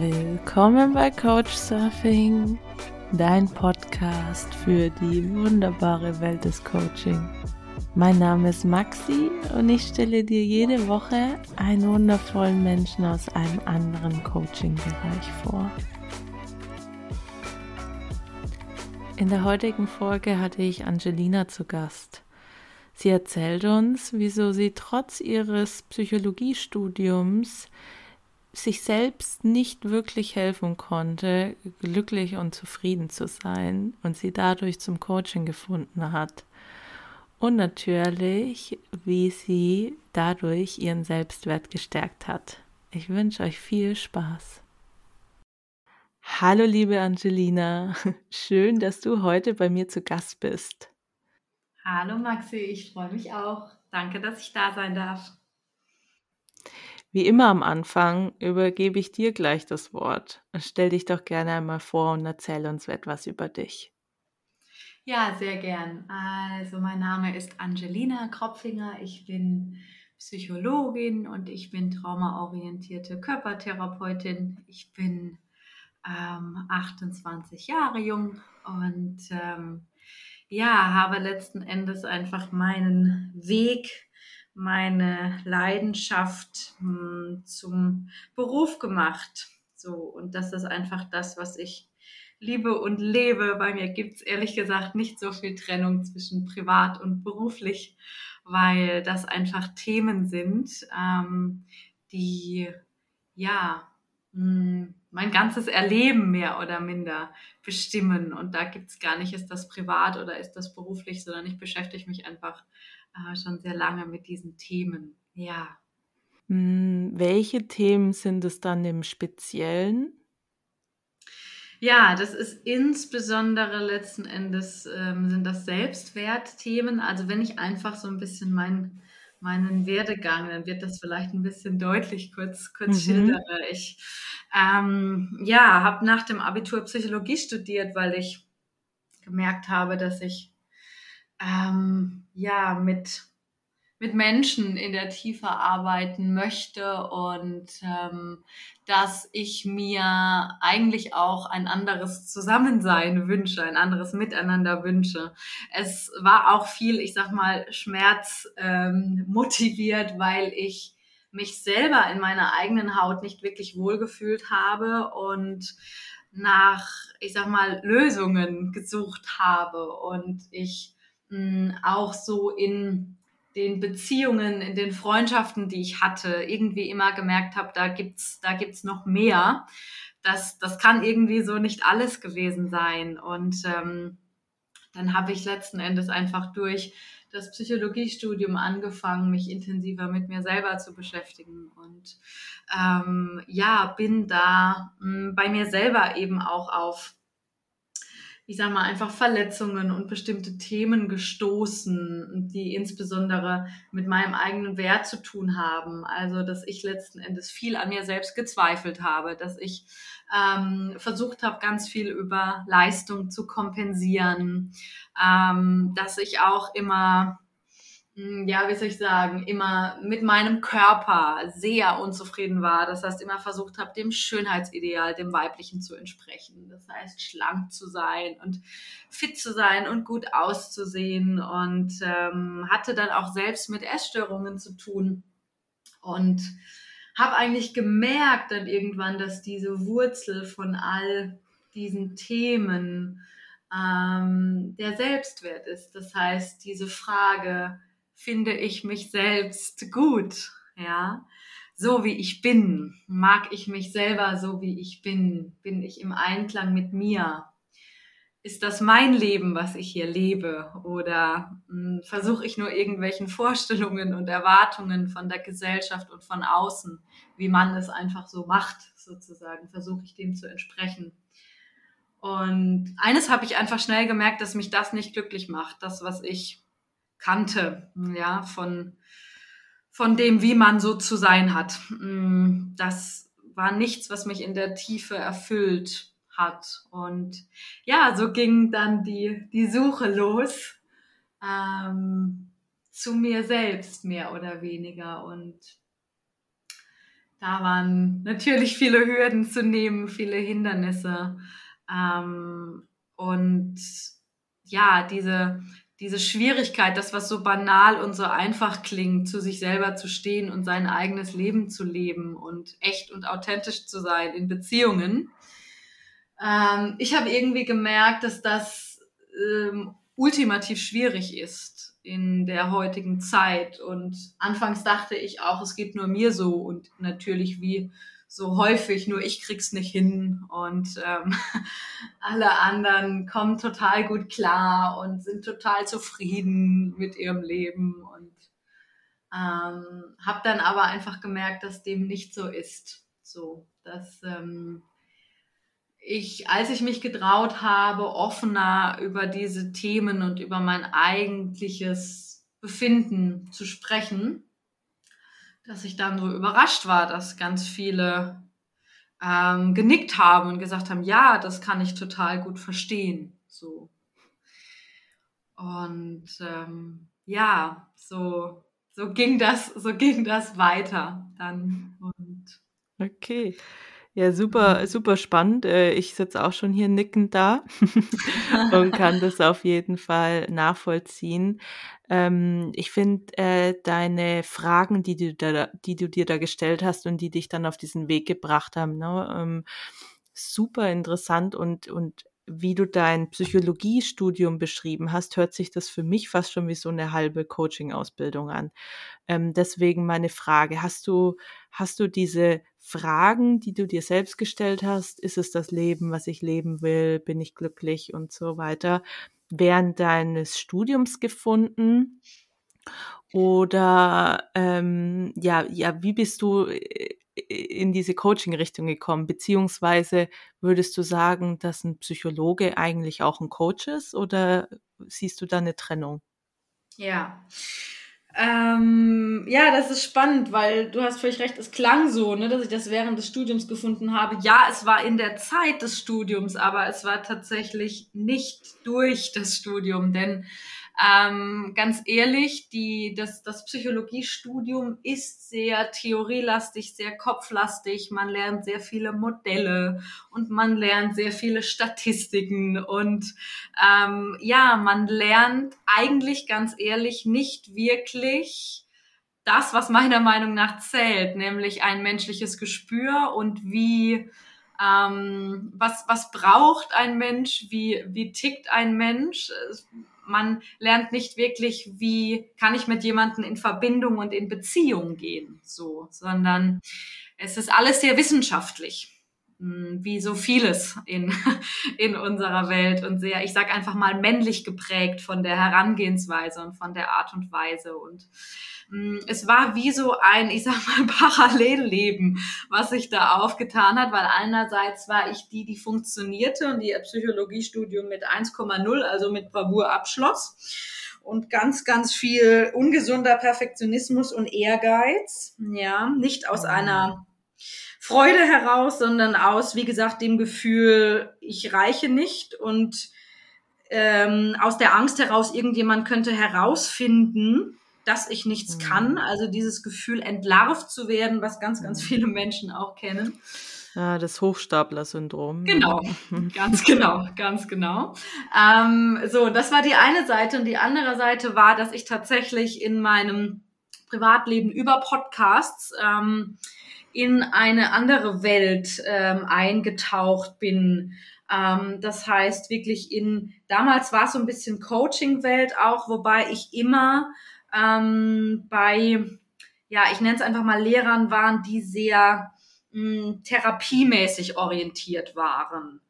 Willkommen bei Coach Surfing, dein Podcast für die wunderbare Welt des Coaching. Mein Name ist Maxi und ich stelle dir jede Woche einen wundervollen Menschen aus einem anderen Coaching-Bereich vor. In der heutigen Folge hatte ich Angelina zu Gast. Sie erzählt uns, wieso sie trotz ihres Psychologiestudiums sich selbst nicht wirklich helfen konnte, glücklich und zufrieden zu sein und sie dadurch zum Coaching gefunden hat. Und natürlich, wie sie dadurch ihren Selbstwert gestärkt hat. Ich wünsche euch viel Spaß. Hallo liebe Angelina, schön, dass du heute bei mir zu Gast bist. Hallo Maxi, ich freue mich auch. Danke, dass ich da sein darf. Wie immer am Anfang übergebe ich dir gleich das Wort. Stell dich doch gerne einmal vor und erzähl uns etwas über dich. Ja, sehr gern. Also mein Name ist Angelina Kropfinger. Ich bin Psychologin und ich bin traumaorientierte Körpertherapeutin. Ich bin ähm, 28 Jahre jung und ähm, ja, habe letzten Endes einfach meinen Weg meine Leidenschaft mh, hm, zum Beruf gemacht. So, und das ist einfach das, was ich liebe und lebe. Bei mir gibt es ehrlich gesagt nicht so viel Trennung zwischen privat und beruflich, weil das einfach Themen sind, ähm, die ja mh, hm, mein ganzes Erleben mehr oder minder bestimmen. Und da gibt es gar nicht, ist das privat oder ist das beruflich, sondern ich beschäftige mich einfach äh, schon sehr lange mit diesen Themen. Ja. Hm, welche Themen sind es dann im Speziellen? Ja, das ist insbesondere letzten Endes ähm, sind das Selbstwertthemen. Also wenn ich einfach so ein bisschen mein, meinen Werdegang, dann wird das vielleicht ein bisschen deutlich kurz, kurz mhm. schildere. Ich ähm, ja, habe nach dem Abitur Psychologie studiert, weil ich gemerkt habe, dass ich ähm, ja, mit, mit Menschen in der Tiefe arbeiten möchte und ähm, dass ich mir eigentlich auch ein anderes Zusammensein wünsche, ein anderes Miteinander wünsche. Es war auch viel, ich sag mal, Schmerz ähm, motiviert, weil ich mich selber in meiner eigenen Haut nicht wirklich wohlgefühlt habe und nach, ich sag mal, Lösungen gesucht habe und ich auch so in den Beziehungen, in den Freundschaften, die ich hatte, irgendwie immer gemerkt habe, da gibt's, da gibt's noch mehr. Das, das kann irgendwie so nicht alles gewesen sein. Und ähm, dann habe ich letzten Endes einfach durch das Psychologiestudium angefangen, mich intensiver mit mir selber zu beschäftigen und ähm, ja, bin da mh, bei mir selber eben auch auf ich sag mal, einfach Verletzungen und bestimmte Themen gestoßen, die insbesondere mit meinem eigenen Wert zu tun haben. Also, dass ich letzten Endes viel an mir selbst gezweifelt habe, dass ich ähm, versucht habe, ganz viel über Leistung zu kompensieren, ähm, dass ich auch immer ja, wie soll ich sagen, immer mit meinem Körper sehr unzufrieden war. Das heißt, immer versucht habe, dem Schönheitsideal, dem weiblichen zu entsprechen. Das heißt, schlank zu sein und fit zu sein und gut auszusehen und ähm, hatte dann auch selbst mit Essstörungen zu tun und habe eigentlich gemerkt dann irgendwann, dass diese Wurzel von all diesen Themen ähm, der Selbstwert ist. Das heißt, diese Frage, finde ich mich selbst gut, ja, so wie ich bin, mag ich mich selber so wie ich bin, bin ich im Einklang mit mir, ist das mein Leben, was ich hier lebe? Oder hm, versuche ich nur irgendwelchen Vorstellungen und Erwartungen von der Gesellschaft und von außen, wie man es einfach so macht, sozusagen, versuche ich dem zu entsprechen? Und eines habe ich einfach schnell gemerkt, dass mich das nicht glücklich macht, das, was ich kannte, ja, von, von dem, wie man so zu sein hat. Mm, das war nichts, was mich in der Tiefe erfüllt hat. Und ja, so ging dann die, die Suche los ähm, zu mir selbst, mehr oder weniger. Und da waren natürlich viele Hürden zu nehmen, viele Hindernisse. Ähm, und ja, diese, diese Schwierigkeit, das, was so banal und so einfach klingt, zu sich selber zu stehen und sein eigenes Leben zu leben und echt und authentisch zu sein in Beziehungen. Ähm, ich habe irgendwie gemerkt, dass das ähm, ultimativ schwierig ist in der heutigen Zeit. Und anfangs dachte ich auch, es geht nur mir so und natürlich wie so häufig, nur ich krieg's nicht hin und ähm, alle anderen kommen total gut klar und sind total zufrieden mit ihrem Leben und ähm, habe dann aber einfach gemerkt, dass dem nicht so ist. So, dass ähm, ich, als ich mich getraut habe, offener über diese Themen und über mein eigentliches Befinden zu sprechen, dass ich dann so überrascht war, dass ganz viele ähm, genickt haben und gesagt haben, ja, das kann ich total gut verstehen. So. Und ähm, ja, so, so ging das, so ging das weiter dann. Und okay. Ja, super, super spannend. Äh, ich sitze auch schon hier nickend da und kann das auf jeden Fall nachvollziehen. Ähm, ich finde äh, deine Fragen, die du, da, die du dir da gestellt hast und die dich dann auf diesen Weg gebracht haben, ne, ähm, super interessant und, und wie du dein Psychologiestudium beschrieben hast, hört sich das für mich fast schon wie so eine halbe Coaching-Ausbildung an. Ähm, deswegen meine Frage, hast du, hast du diese Fragen, die du dir selbst gestellt hast, ist es das Leben, was ich leben will, bin ich glücklich und so weiter, während deines Studiums gefunden? Oder ähm, ja, ja, wie bist du äh, in diese Coaching-Richtung gekommen? Beziehungsweise würdest du sagen, dass ein Psychologe eigentlich auch ein Coach ist oder siehst du da eine Trennung? Ja. Ähm, ja, das ist spannend, weil du hast völlig recht, es klang so, ne, dass ich das während des Studiums gefunden habe. Ja, es war in der Zeit des Studiums, aber es war tatsächlich nicht durch das Studium, denn ähm, ganz ehrlich, die, das, das Psychologiestudium ist sehr theorielastig, sehr kopflastig. Man lernt sehr viele Modelle und man lernt sehr viele Statistiken und ähm, ja, man lernt eigentlich ganz ehrlich nicht wirklich das, was meiner Meinung nach zählt, nämlich ein menschliches Gespür und wie ähm, was, was braucht ein Mensch, wie, wie tickt ein Mensch man lernt nicht wirklich, wie kann ich mit jemandem in Verbindung und in Beziehung gehen, so, sondern es ist alles sehr wissenschaftlich, wie so vieles in, in unserer Welt und sehr, ich sag einfach mal männlich geprägt von der Herangehensweise und von der Art und Weise. Und es war wie so ein, ich sag mal, Parallelleben, was sich da aufgetan hat, weil einerseits war ich die, die funktionierte und die ihr Psychologiestudium mit 1,0, also mit Bravour abschloss. Und ganz, ganz viel ungesunder Perfektionismus und Ehrgeiz, ja, nicht aus einer Freude heraus, sondern aus, wie gesagt, dem Gefühl, ich reiche nicht und ähm, aus der Angst heraus, irgendjemand könnte herausfinden, dass ich nichts mhm. kann. Also dieses Gefühl, entlarvt zu werden, was ganz, ganz mhm. viele Menschen auch kennen. Ja, das Hochstapler-Syndrom. Genau, ganz genau, ganz genau. Ähm, so, das war die eine Seite und die andere Seite war, dass ich tatsächlich in meinem Privatleben über Podcasts ähm, in eine andere Welt ähm, eingetaucht bin. Ähm, das heißt wirklich in, damals war es so ein bisschen Coaching-Welt auch, wobei ich immer ähm, bei, ja, ich nenne es einfach mal Lehrern waren, die sehr mh, hm, therapiemäßig orientiert waren.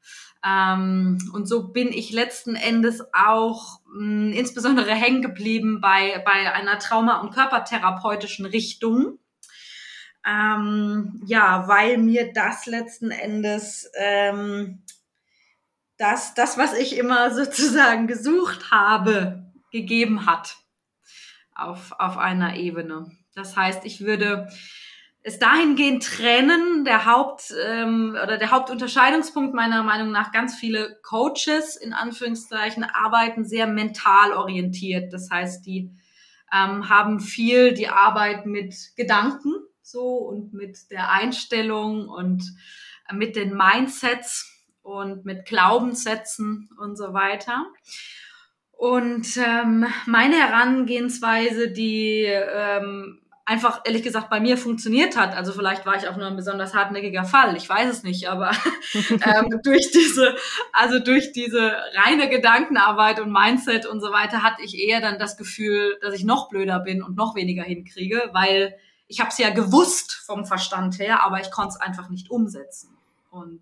Ähm, und so bin ich letzten Endes auch mh, hm, insbesondere hängen geblieben bei, bei einer Trauma- und körpertherapeutischen Richtung. Ähm, ja, weil mir das letzten Endes ähm, das, das, was ich immer sozusagen gesucht habe, gegeben hat auf, auf einer Ebene. Das heißt, ich würde es dahingehend trennen, der Haupt ähm, oder der Hauptunterscheidungspunkt meiner Meinung nach, ganz viele Coaches in Anführungszeichen arbeiten sehr mental orientiert. Das heißt, die ähm, haben viel die Arbeit mit Gedanken, so und mit der Einstellung und mit den Mindsets und mit Glaubenssätzen und so weiter. Und ähm, meine Herangehensweise, die ähm, einfach ehrlich gesagt bei mir funktioniert hat. Also vielleicht war ich auch nur ein besonders hartnäckiger Fall, ich weiß es nicht, aber ähm, durch diese, also durch diese reine Gedankenarbeit und Mindset und so weiter hatte ich eher dann das Gefühl, dass ich noch blöder bin und noch weniger hinkriege, weil ich habe es ja gewusst vom Verstand her, aber ich konnte es einfach nicht umsetzen. Und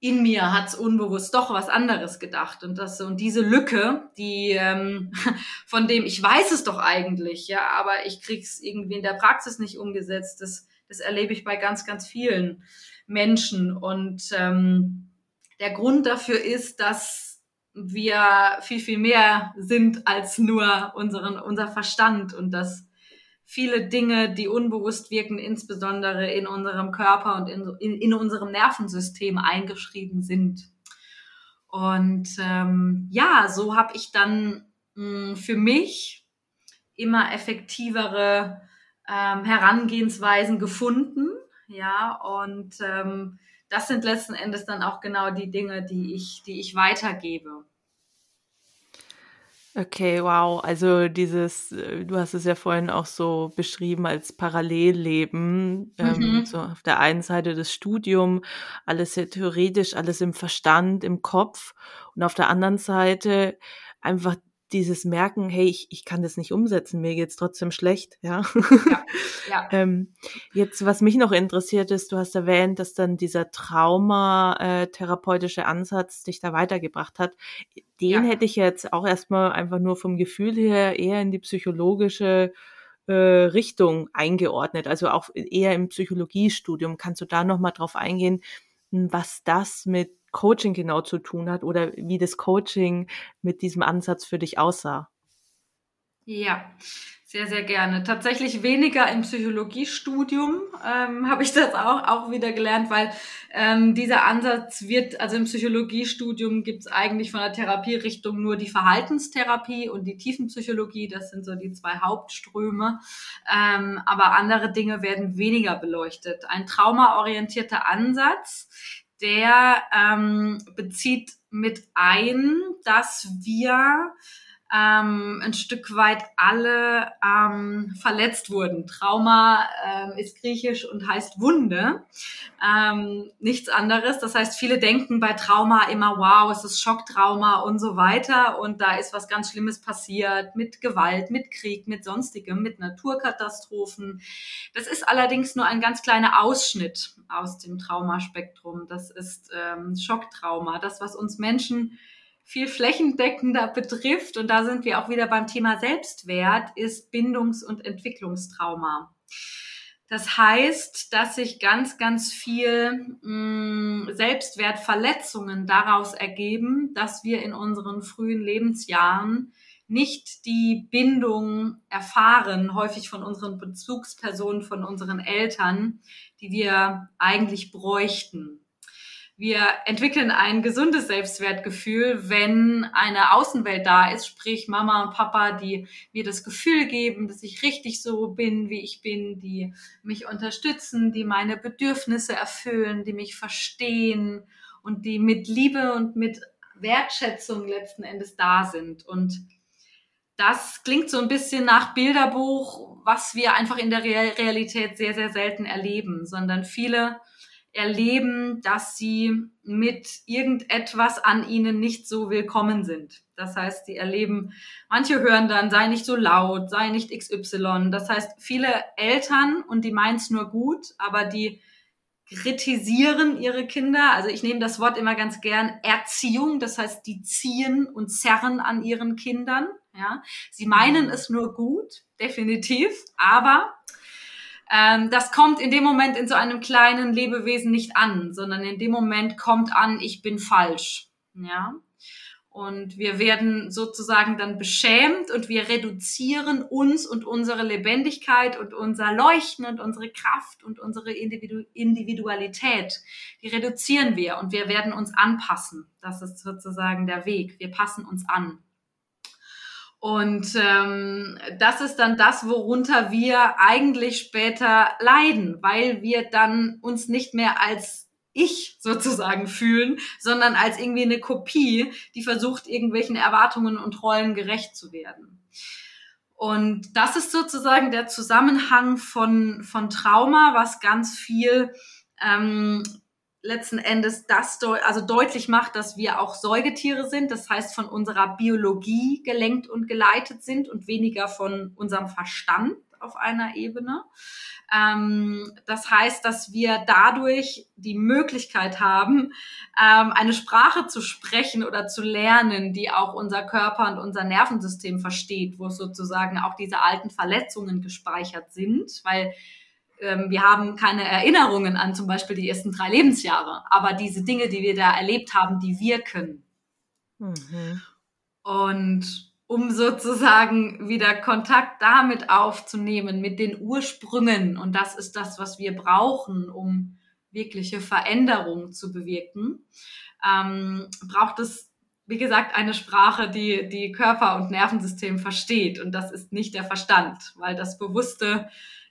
in mir hat es unbewusst doch was anderes gedacht und das und diese Lücke, die ähm, von dem ich weiß es doch eigentlich, ja, aber ich krieg's irgendwie in der Praxis nicht umgesetzt. Das, das erlebe ich bei ganz, ganz vielen Menschen und ähm, der Grund dafür ist, dass wir viel, viel mehr sind als nur unseren, unser Verstand und dass viele Dinge, die unbewusst wirken, insbesondere in unserem Körper und in, in, in unserem Nervensystem eingeschrieben sind. Und ähm, ja, so habe ich dann mh, hm, für mich immer effektivere ähm, Herangehensweisen gefunden. Ja, und ähm, das sind letzten Endes dann auch genau die Dinge, die ich, die ich weitergebe. Okay, wow. Also dieses, äh, du hast es ja vorhin auch so beschrieben als Parallelleben. Ähm, mhm. so auf der einen Seite das Studium, alles sehr theoretisch, alles im Verstand, im Kopf. Und auf der anderen Seite einfach dieses Merken, hey, ich, ich kann das nicht umsetzen, mir geht's trotzdem schlecht, ja. ja, ja. ähm, jetzt, was mich noch interessiert ist, du hast erwähnt, dass dann dieser traumatherapeutische Ansatz dich da weitergebracht hat. Den ja. hätte ich jetzt auch erstmal einfach nur vom Gefühl her eher in die psychologische äh, Richtung eingeordnet, also auch eher im Psychologiestudium. Kannst du da nochmal drauf eingehen, was das mit Coaching genau zu tun hat oder wie das Coaching mit diesem Ansatz für dich aussah. Ja, sehr, sehr gerne. Tatsächlich weniger im Psychologiestudium ähm, habe ich das auch, auch wieder gelernt, weil ähm, dieser Ansatz wird, also im Psychologiestudium gibt es eigentlich von der Therapierichtung nur die Verhaltenstherapie und die Tiefenpsychologie, das sind so die zwei Hauptströme. Ähm, aber andere Dinge werden weniger beleuchtet. Ein traumaorientierter Ansatz, der ähm, bezieht mit ein, dass wir ähm, ein Stück weit alle ähm, verletzt wurden. Trauma ähm, ist griechisch und heißt Wunde, ähm, nichts anderes. Das heißt, viele denken bei Trauma immer, wow, es ist Schocktrauma und so weiter und da ist was ganz Schlimmes passiert mit Gewalt, mit Krieg, mit sonstigem, mit Naturkatastrophen. Das ist allerdings nur ein ganz kleiner Ausschnitt aus dem Traumaspektrum. Das ist ähm, Schocktrauma, das, was uns Menschen viel flächendeckender betrifft, und da sind wir auch wieder beim Thema Selbstwert, ist Bindungs- und Entwicklungstrauma. Das heißt, dass sich ganz, ganz viel mh, mm, Selbstwertverletzungen daraus ergeben, dass wir in unseren frühen Lebensjahren nicht die Bindung erfahren, häufig von unseren Bezugspersonen, von unseren Eltern, die wir eigentlich bräuchten wir entwickeln ein gesundes Selbstwertgefühl, wenn eine Außenwelt da ist, sprich Mama und Papa, die mir das Gefühl geben, dass ich richtig so bin, wie ich bin, die mich unterstützen, die meine Bedürfnisse erfüllen, die mich verstehen und die mit Liebe und mit Wertschätzung letzten Endes da sind. Und das klingt so ein bisschen nach Bilderbuch, was wir einfach in der Realität sehr, sehr selten erleben, sondern viele erleben, dass sie mit irgendetwas an ihnen nicht so willkommen sind. Das heißt, sie erleben, manche hören dann, sei nicht so laut, sei nicht XY. Das heißt, viele Eltern, und die meinen es nur gut, aber die kritisieren ihre Kinder. Also ich nehme das Wort immer ganz gern Erziehung. Das heißt, die ziehen und zerren an ihren Kindern. Ja, sie meinen es nur gut, definitiv, aber ähm, das kommt in dem Moment in so einem kleinen Lebewesen nicht an, sondern in dem Moment kommt an, ich bin falsch. Ja. Und wir werden sozusagen dann beschämt und wir reduzieren uns und unsere Lebendigkeit und unser Leuchten und unsere Kraft und unsere Individu Individualität. Die reduzieren wir und wir werden uns anpassen. Das ist sozusagen der Weg. Wir passen uns an. Und ähm, das ist dann das, worunter wir eigentlich später leiden, weil wir dann uns nicht mehr als ich sozusagen fühlen, sondern als irgendwie eine Kopie, die versucht, irgendwelchen Erwartungen und Rollen gerecht zu werden. Und das ist sozusagen der Zusammenhang von, von Trauma, was ganz viel ähm, letzten Endes das deu also deutlich macht, dass wir auch Säugetiere sind, das heißt von unserer Biologie gelenkt und geleitet sind und weniger von unserem Verstand auf einer Ebene. Ähm, das heißt, dass wir dadurch die Möglichkeit haben, ähm, eine Sprache zu sprechen oder zu lernen, die auch unser Körper und unser Nervensystem versteht, wo sozusagen auch diese alten Verletzungen gespeichert sind, weil wir haben keine Erinnerungen an zum Beispiel die ersten drei Lebensjahre, aber diese Dinge, die wir da erlebt haben, die wirken. Mhm. Und um sozusagen wieder Kontakt damit aufzunehmen, mit den Ursprüngen, und das ist das, was wir brauchen, um wirkliche Veränderung zu bewirken, ähm, braucht es wie gesagt, eine Sprache, die die Körper- und Nervensystem versteht. Und das ist nicht der Verstand, weil das bewusste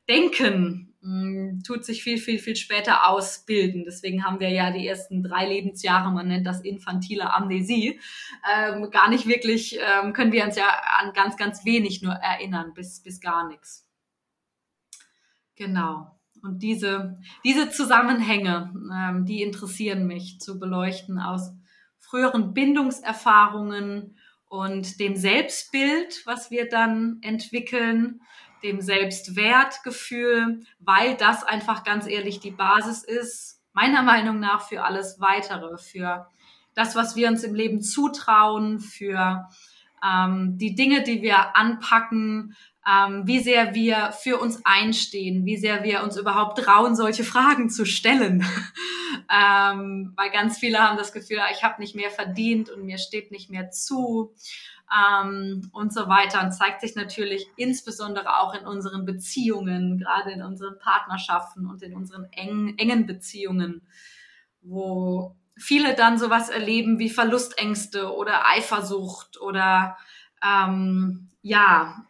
Denken mh, tut sich viel, viel, viel später ausbilden. Deswegen haben wir ja die ersten drei Lebensjahre, man nennt das infantile Amnesie, ähm, gar nicht wirklich, ähm, können wir uns ja an ganz, ganz wenig nur erinnern, bis, bis gar nichts. Genau. Und diese, diese Zusammenhänge, ähm, die interessieren mich zu beleuchten aus früheren Bindungserfahrungen und dem Selbstbild, was wir dann entwickeln, dem Selbstwertgefühl, weil das einfach ganz ehrlich die Basis ist, meiner Meinung nach, für alles weitere, für das, was wir uns im Leben zutrauen, für ähm, die Dinge, die wir anpacken, ähm, wie sehr wir für uns einstehen, wie sehr wir uns überhaupt trauen, solche Fragen zu stellen. ähm, weil ganz viele haben das Gefühl, ich habe nicht mehr verdient und mir steht nicht mehr zu ähm, und so weiter. Und zeigt sich natürlich insbesondere auch in unseren Beziehungen, gerade in unseren Partnerschaften und in unseren engen, engen Beziehungen, wo viele dann sowas erleben wie Verlustängste oder Eifersucht oder ähm, ja,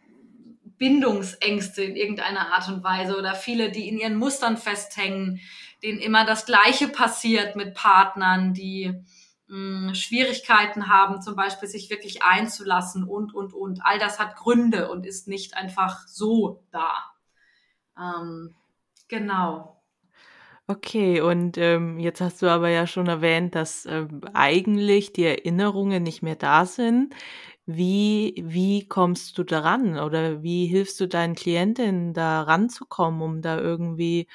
Bindungsängste in irgendeiner Art und Weise oder viele, die in ihren Mustern festhängen, denen immer das Gleiche passiert mit Partnern, die Schwierigkeiten haben, zum Beispiel sich wirklich einzulassen und, und, und. All das hat Gründe und ist nicht einfach so da. Ähm, genau. Okay, und ähm, jetzt hast du aber ja schon erwähnt, dass ähm, eigentlich die Erinnerungen nicht mehr da sind. Wie, wie kommst du daran oder wie hilfst du deinen Klientinnen da ranzukommen, um da irgendwie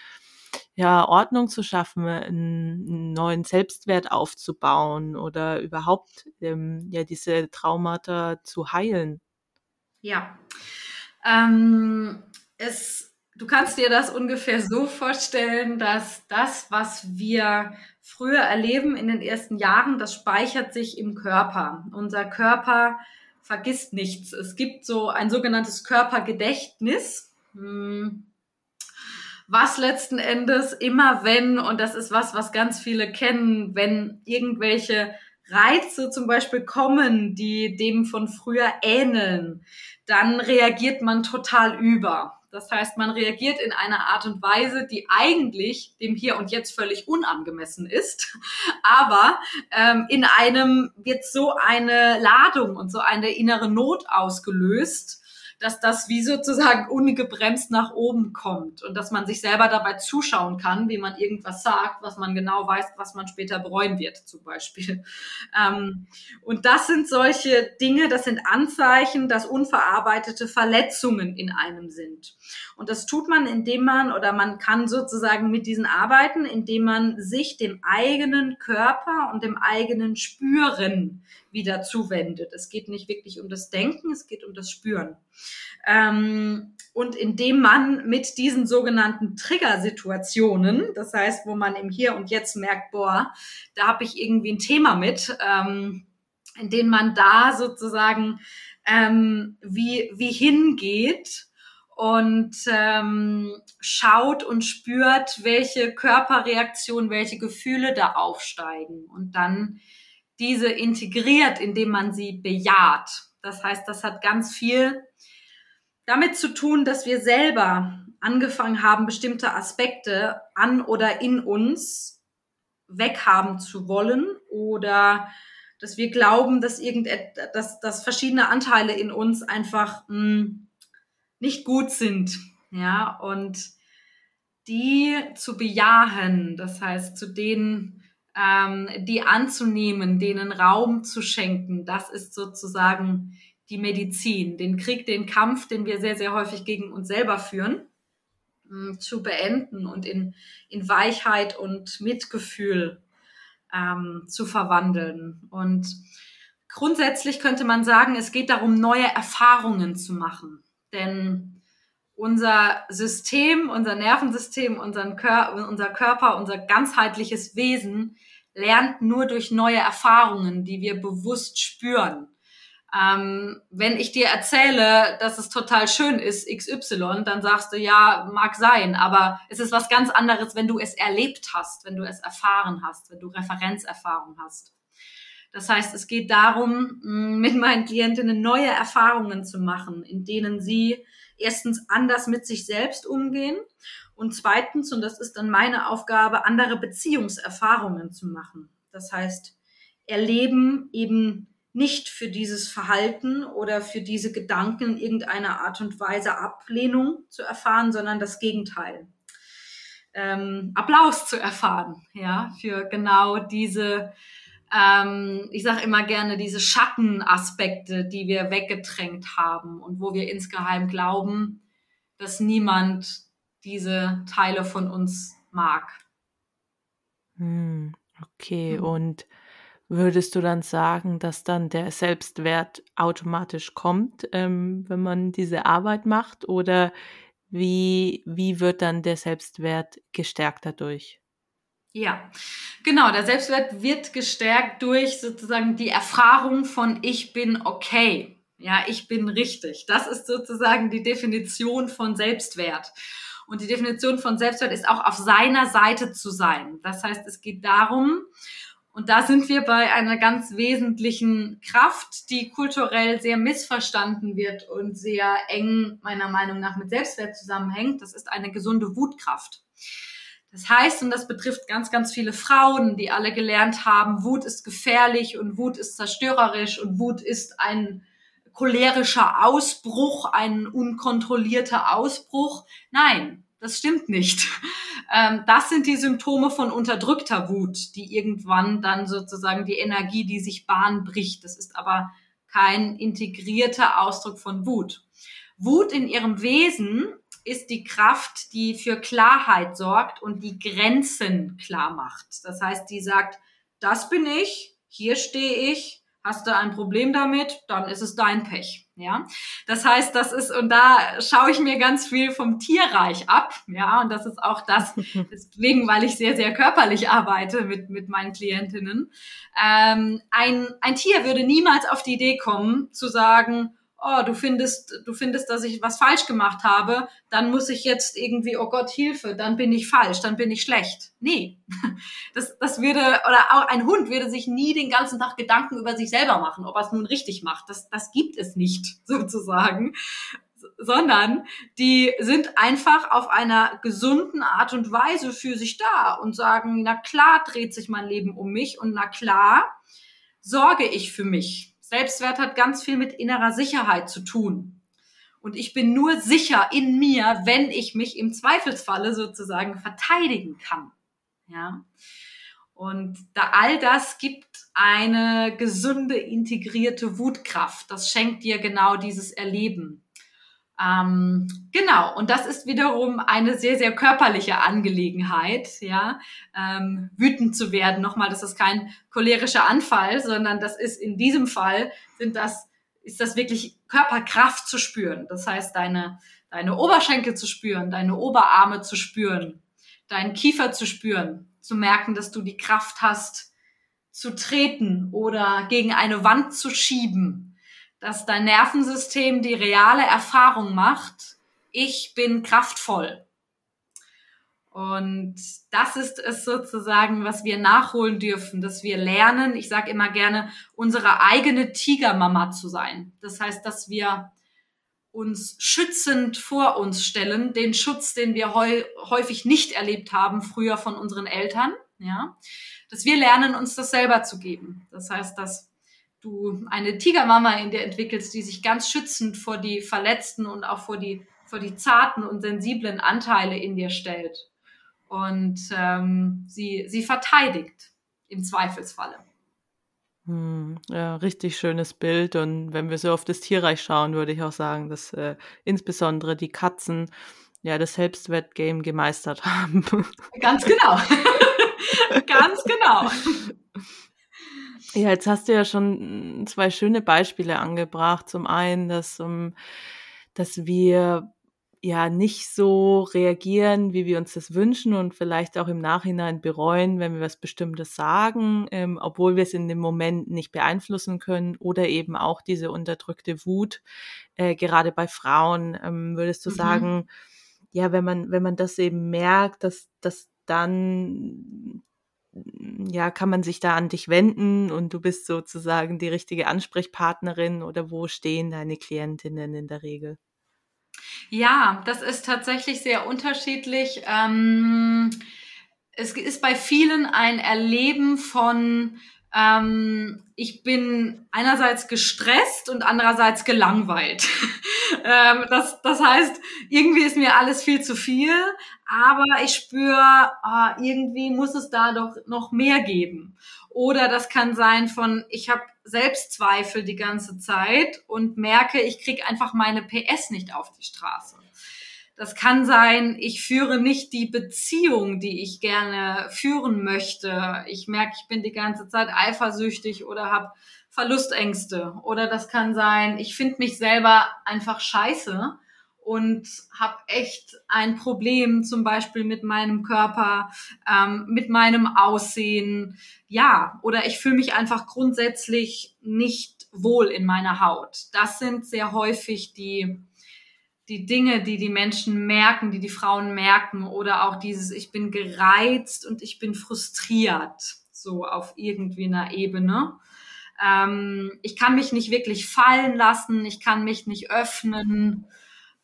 ja, Ordnung zu schaffen, einen neuen Selbstwert aufzubauen oder überhaupt ähm, ja diese Traumata zu heilen? Ja, ähm, es, du kannst dir das ungefähr so vorstellen, dass das, was wir früher erleben in den ersten Jahren, das speichert sich im Körper. Unser Körper vergisst nichts. Es gibt so ein sogenanntes Körpergedächtnis. Hm was letzten Endes immer wenn, und das ist was, was ganz viele kennen, wenn irgendwelche Reize zum Beispiel kommen, die dem von früher ähneln, dann reagiert man total über. Das heißt, man reagiert in einer Art und Weise, die eigentlich dem Hier und Jetzt völlig unangemessen ist. Aber ähm, in einem wird so eine Ladung und so eine innere Not ausgelöst, dass das wie sozusagen ungebremst nach oben kommt und dass man sich selber dabei zuschauen kann, wie man irgendwas sagt, was man genau weiß, was man später bereuen wird, zum Beispiel. Ähm, und das sind solche Dinge, das sind Anzeichen, dass unverarbeitete Verletzungen in einem sind. Und das tut man, indem man oder man kann sozusagen mit diesen arbeiten, indem man sich dem eigenen Körper und dem eigenen Spüren wieder zuwendet. Es geht nicht wirklich um das Denken, es geht um das Spüren. Ähm, und indem man mit diesen sogenannten Triggersituationen, das heißt, wo man im Hier und Jetzt merkt, boah, da habe ich irgendwie ein Thema mit, ähm, in denen man da sozusagen ähm, wie, wie hingeht und ähm, schaut und spürt, welche Körperreaktionen, welche Gefühle da aufsteigen und dann diese integriert, indem man sie bejaht. Das heißt, das hat ganz viel damit zu tun, dass wir selber angefangen haben, bestimmte Aspekte an oder in uns weghaben zu wollen oder dass wir glauben, dass irgendetwas, dass, dass verschiedene Anteile in uns einfach mh, hm, nicht gut sind. Ja, und die zu bejahen, das heißt, zu denen, ähm, die anzunehmen, denen Raum zu schenken, das ist sozusagen die Medizin, den Krieg, den Kampf, den wir sehr, sehr häufig gegen uns selber führen, mh, hm, zu beenden und in, in Weichheit und Mitgefühl ähm, zu verwandeln. Und grundsätzlich könnte man sagen, es geht darum, neue Erfahrungen zu machen. Denn unser System, unser Nervensystem, unseren Kör unser Körper, unser ganzheitliches Wesen lernt nur durch neue Erfahrungen, die wir bewusst spüren. Ähm, wenn ich dir erzähle, dass es total schön ist, XY, dann sagst du, ja, mag sein, aber es ist was ganz anderes, wenn du es erlebt hast, wenn du es erfahren hast, wenn du Referenzerfahrung hast. Das heißt, es geht darum, mit meinen Klientinnen neue Erfahrungen zu machen, in denen sie erstens anders mit sich selbst umgehen und zweitens, und das ist dann meine Aufgabe, andere Beziehungserfahrungen zu machen. Das heißt, erleben eben nicht für dieses Verhalten oder für diese Gedanken in irgendeiner Art und Weise Ablehnung zu erfahren, sondern das Gegenteil. Ähm, Applaus zu erfahren, ja, für genau diese, ähm, ich sage immer gerne, diese Schattenaspekte, die wir weggedrängt haben und wo wir insgeheim glauben, dass niemand diese Teile von uns mag. Hm, okay, hm. und Würdest du dann sagen, dass dann der Selbstwert automatisch kommt, ähm, wenn man diese Arbeit macht? Oder wie, wie wird dann der Selbstwert gestärkt dadurch? Ja, genau. Der Selbstwert wird gestärkt durch sozusagen die Erfahrung von ich bin okay. Ja, ich bin richtig. Das ist sozusagen die Definition von Selbstwert. Und die Definition von Selbstwert ist auch auf seiner Seite zu sein. Das heißt, es geht darum, und da sind wir bei einer ganz wesentlichen Kraft, die kulturell sehr missverstanden wird und sehr eng meiner Meinung nach mit Selbstwert zusammenhängt. Das ist eine gesunde Wutkraft. Das heißt, und das betrifft ganz, ganz viele Frauen, die alle gelernt haben, Wut ist gefährlich und Wut ist zerstörerisch und Wut ist ein cholerischer Ausbruch, ein unkontrollierter Ausbruch. Nein, das stimmt nicht. Ähm, das sind die Symptome von unterdrückter Wut, die irgendwann dann sozusagen die Energie, die sich Bahn bricht. Das ist aber kein integrierter Ausdruck von Wut. Wut in ihrem Wesen ist die Kraft, die für Klarheit sorgt und die Grenzen klar macht. Das heißt, die sagt, das bin ich, hier stehe ich, Hast du ein Problem damit, dann ist es dein Pech. Ja, das heißt, das ist, und da schaue ich mir ganz viel vom Tierreich ab. Ja, und das ist auch das, deswegen, weil ich sehr, sehr körperlich arbeite mit, mit meinen Klientinnen. Ähm, ein, ein Tier würde niemals auf die Idee kommen, zu sagen, oh, du findest, du findest, dass ich was falsch gemacht habe, dann muss ich jetzt irgendwie, oh Gott, Hilfe, dann bin ich falsch, dann bin ich schlecht. Nee. Das, das würde, oder auch ein Hund würde sich nie den ganzen Tag Gedanken über sich selber machen, ob er es nun richtig macht. Das, das gibt es nicht, sozusagen. Sondern die sind einfach auf einer gesunden Art und Weise für sich da und sagen, na klar dreht sich mein Leben um mich und na klar sorge ich für mich Selbstwert hat ganz viel mit innerer Sicherheit zu tun. Und ich bin nur sicher in mir, wenn ich mich im Zweifelsfalle sozusagen verteidigen kann. Ja. Und da all das gibt eine gesunde, integrierte Wutkraft. Das schenkt dir genau dieses Erleben. Ähm, genau, und das ist wiederum eine sehr, sehr körperliche Angelegenheit, ja, ähm, wütend zu werden. Nochmal, das ist kein cholerischer Anfall, sondern das ist in diesem Fall sind das, ist das wirklich Körperkraft zu spüren. Das heißt, deine, deine Oberschenkel zu spüren, deine Oberarme zu spüren, deinen Kiefer zu spüren, zu merken, dass du die Kraft hast, zu treten oder gegen eine Wand zu schieben, dass dein Nervensystem die reale Erfahrung macht, ich bin kraftvoll. Und das ist es sozusagen, was wir nachholen dürfen, dass wir lernen, ich sage immer gerne, unsere eigene Tigermama zu sein. Das heißt, dass wir uns schützend vor uns stellen, den Schutz, den wir häufig nicht erlebt haben, früher von unseren Eltern, ja, dass wir lernen, uns das selber zu geben. Das heißt, dass du eine Tigermama in dir entwickelst, die sich ganz schützend vor die verletzten und auch vor die, vor die zarten und sensiblen Anteile in dir stellt und ähm, sie, sie verteidigt im Zweifelsfalle. Hm, ja, richtig schönes Bild. Und wenn wir so auf das Tierreich schauen, würde ich auch sagen, dass äh, insbesondere die Katzen ja das Selbstwertgame gemeistert haben. Ganz genau. Ganz genau. Ja, jetzt hast du ja schon zwei schöne Beispiele angebracht. Zum einen, dass, um, dass wir ja nicht so reagieren, wie wir uns das wünschen und vielleicht auch im Nachhinein bereuen, wenn wir was Bestimmtes sagen, ähm, obwohl wir es in dem Moment nicht beeinflussen können oder eben auch diese unterdrückte Wut, äh, gerade bei Frauen, ähm, würdest du mhm. sagen, ja, wenn man, wenn man das eben merkt, dass, dass dann ja, kann man sich da an dich wenden und du bist sozusagen die richtige Ansprechpartnerin oder wo stehen deine Klientinnen in der Regel? Ja, das ist tatsächlich sehr unterschiedlich. Ähm, es ist bei vielen ein Erleben von, ähm, ich bin einerseits gestresst und andererseits gelangweilt. ähm, das, das heißt, irgendwie ist mir alles viel zu viel, aber ich spüre, oh, irgendwie muss es da doch noch mehr geben. Oder das kann sein von, ich habe Selbstzweifel die ganze Zeit und merke, ich kriege einfach meine PS nicht auf die Straße. Das kann sein, ich führe nicht die Beziehung, die ich gerne führen möchte. Ich merke, ich bin die ganze Zeit eifersüchtig oder habe Verlustängste. Oder das kann sein, ich finde mich selber einfach scheiße und habe echt ein Problem zum Beispiel mit meinem Körper, ähm, mit meinem Aussehen. Ja, oder ich fühle mich einfach grundsätzlich nicht wohl in meiner Haut. Das sind sehr häufig die, die Dinge, die die Menschen merken, die die Frauen merken. Oder auch dieses, ich bin gereizt und ich bin frustriert, so auf irgendwie einer Ebene. Ähm, ich kann mich nicht wirklich fallen lassen, ich kann mich nicht öffnen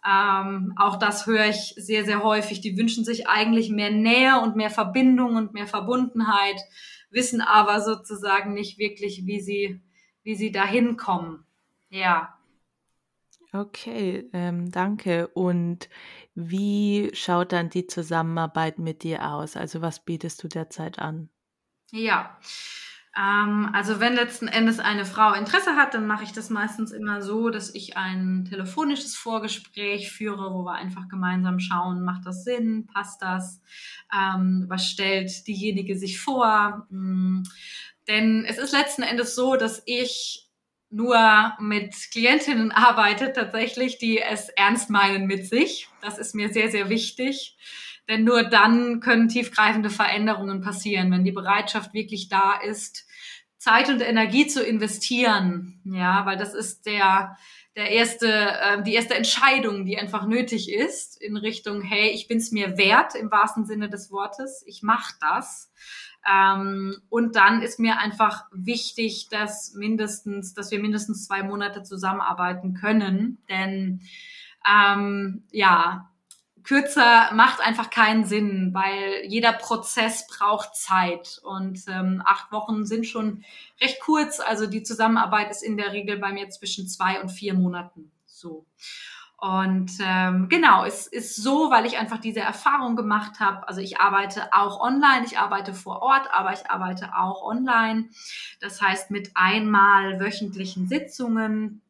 ähm, auch das höre ich sehr, sehr häufig. Die wünschen sich eigentlich mehr Nähe und mehr Verbindung und mehr Verbundenheit, wissen aber sozusagen nicht wirklich, wie sie, wie sie dahin kommen. Ja. Okay, ähm, danke. Und wie schaut dann die Zusammenarbeit mit dir aus? Also was bietest du derzeit an? Ja, ähm, also wenn letzten Endes eine Frau Interesse hat, dann mache ich das meistens immer so, dass ich ein telefonisches Vorgespräch führe, wo wir einfach gemeinsam schauen, macht das Sinn, passt das, ähm, was stellt diejenige sich vor. Mhm. Denn es ist letzten Endes so, dass ich nur mit Klientinnen arbeite, tatsächlich, die es ernst meinen mit sich. Das ist mir sehr, sehr wichtig. Denn nur dann können tiefgreifende Veränderungen passieren, wenn die Bereitschaft wirklich da ist, Zeit und Energie zu investieren. Ja, weil das ist der, der erste, äh, die erste Entscheidung, die einfach nötig ist in Richtung, hey, ich bin's mir wert im wahrsten Sinne des Wortes, ich mach das. Ähm, und dann ist mir einfach wichtig, dass mindestens, dass wir mindestens zwei Monate zusammenarbeiten können, denn ähm, ja, kürzer macht einfach keinen Sinn, weil jeder Prozess braucht Zeit und ähm, acht Wochen sind schon recht kurz. Also die Zusammenarbeit ist in der Regel bei mir zwischen zwei und vier Monaten. So. Und ähm, genau, es ist so, weil ich einfach diese Erfahrung gemacht habe. Also ich arbeite auch online, ich arbeite vor Ort, aber ich arbeite auch online. Das heißt mit einmal wöchentlichen Sitzungen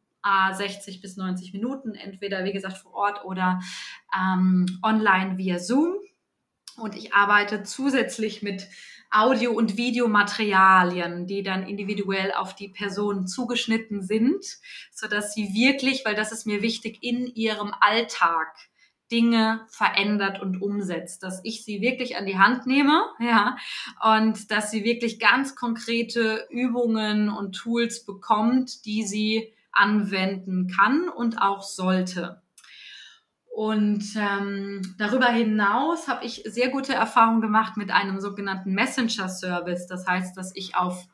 60 bis 90 Minuten, entweder wie gesagt vor Ort oder ähm, online via Zoom. Und ich arbeite zusätzlich mit Audio- und Videomaterialien, die dann individuell auf die Person zugeschnitten sind, so dass sie wirklich, weil das ist mir wichtig, in ihrem Alltag Dinge verändert und umsetzt, dass ich sie wirklich an die Hand nehme, ja, und dass sie wirklich ganz konkrete Übungen und Tools bekommt, die sie anwenden kann und auch sollte. Und ähm, darüber hinaus habe ich sehr gute Erfahrungen gemacht mit einem sogenannten Messenger-Service. Das heißt, dass ich auf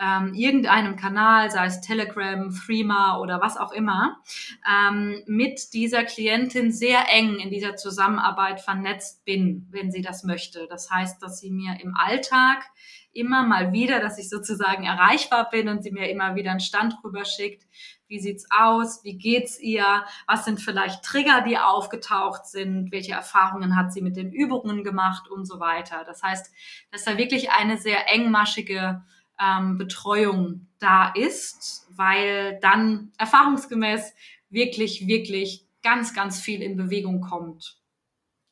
ähm, irgendeinem Kanal, sei es Telegram, Threema oder was auch immer, ähm, mit dieser Klientin sehr eng in dieser Zusammenarbeit vernetzt bin, wenn sie das möchte. Das heißt, dass sie mir im Alltag immer mal wieder, dass ich sozusagen erreichbar bin und sie mir immer wieder einen Stand rüber schickt. Wie sieht's aus? Wie geht's ihr? Was sind vielleicht Trigger, die aufgetaucht sind? Welche Erfahrungen hat sie mit den Übungen gemacht und so weiter? Das heißt, dass da wirklich eine sehr engmaschige ähm, Betreuung da ist, weil dann erfahrungsgemäß wirklich, wirklich ganz, ganz viel in Bewegung kommt.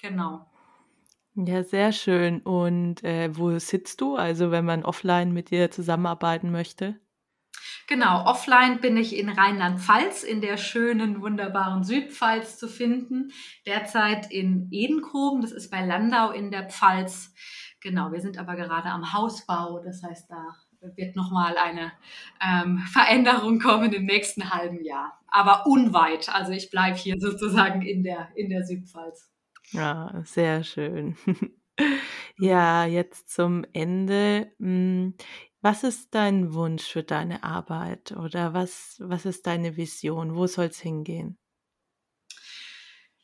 Genau. Ja, sehr schön. Und äh, wo sitzt du? Also wenn man offline mit dir zusammenarbeiten möchte? Genau, offline bin ich in Rheinland-Pfalz, in der schönen, wunderbaren Südpfalz zu finden. Derzeit in Edenkrogen, das ist bei Landau in der Pfalz. Genau, wir sind aber gerade am Hausbau, das heißt, da wird nochmal eine ähm, Veränderung kommen im nächsten halben Jahr. Aber unweit. Also ich bleibe hier sozusagen in der, in der Südpfalz. Ja, sehr schön. ja, jetzt zum Ende. Was ist dein Wunsch für deine Arbeit oder was, was ist deine Vision? Wo soll es hingehen?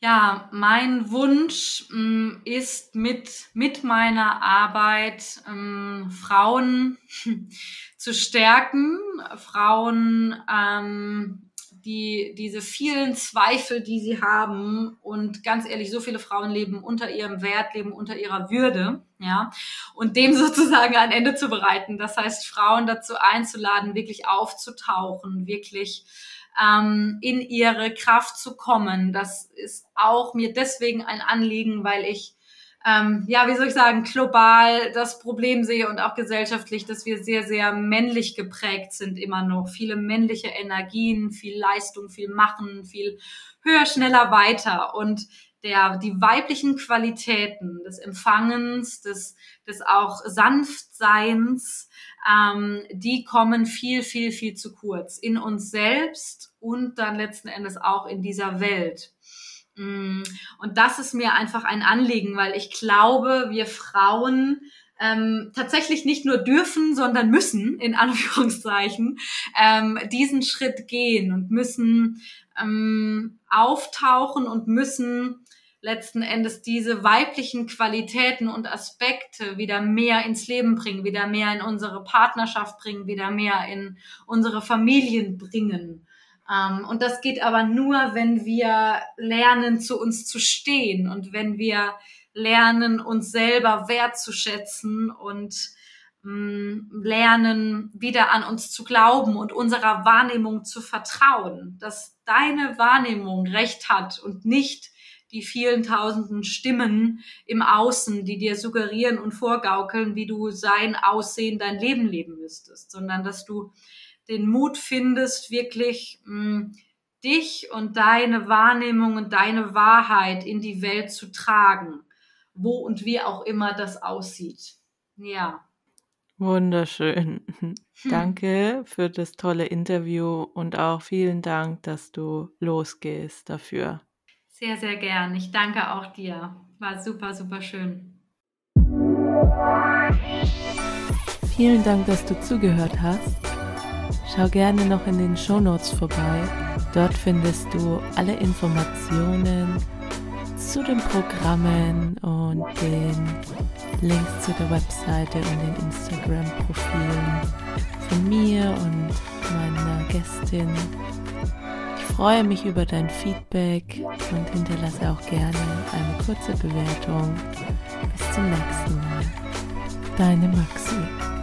Ja, mein Wunsch ähm, ist mit, mit meiner Arbeit ähm, Frauen zu stärken, Frauen, ähm, die diese vielen Zweifel, die sie haben und ganz ehrlich, so viele Frauen leben unter ihrem Wert, leben unter ihrer Würde, ja, und dem sozusagen ein Ende zu bereiten. Das heißt, Frauen dazu einzuladen, wirklich aufzutauchen, wirklich ähm, in ihre Kraft zu kommen. Das ist auch mir deswegen ein Anliegen, weil ich ähm, ja, wie soll ich sagen, global das Problem sehe und auch gesellschaftlich, dass wir sehr, sehr männlich geprägt sind immer noch. Viele männliche Energien, viel Leistung, viel Machen, viel höher, schneller, weiter. Und der, die weiblichen Qualitäten des Empfangens, des, des auch Sanftseins, ähm, die kommen viel, viel, viel zu kurz in uns selbst und dann letzten Endes auch in dieser Welt. Mm, und das ist mir einfach ein Anliegen, weil ich glaube, wir Frauen ähm, tatsächlich nicht nur dürfen, sondern müssen, in Anführungszeichen, ähm, diesen Schritt gehen und müssen ähm, auftauchen und müssen letzten Endes diese weiblichen Qualitäten und Aspekte wieder mehr ins Leben bringen, wieder mehr in unsere Partnerschaft bringen, wieder mehr in unsere Familien bringen. Ähm, und das geht aber nur, wenn wir lernen, zu uns zu stehen und wenn wir lernen, uns selber wertzuschätzen und mm, lernen, wieder an uns zu glauben und unserer Wahrnehmung zu vertrauen, dass deine Wahrnehmung recht hat und nicht die vielen tausenden Stimmen im Außen, die dir suggerieren und vorgaukeln, wie du sein Aussehen, dein Leben leben müsstest, sondern dass du den Mut findest, wirklich mh, hm, dich und deine Wahrnehmung und deine Wahrheit in die Welt zu tragen, wo und wie auch immer das aussieht. Ja. Wunderschön. Hm. Danke für das tolle Interview und auch vielen Dank, dass du losgehst dafür. Sehr, sehr gern. Ich danke auch dir. War super, super schön. Vielen Dank, dass du zugehört hast. Schau gerne noch in den Show Notes vorbei. Dort findest du alle Informationen zu den Programmen und den Links zu der Webseite und den Instagram-Profilen von mir und meiner Gästin freue mich über dein Feedback und hinterlasse auch gerne eine kurze Bewertung. Bis zum nächsten Mal. Deine Maxi.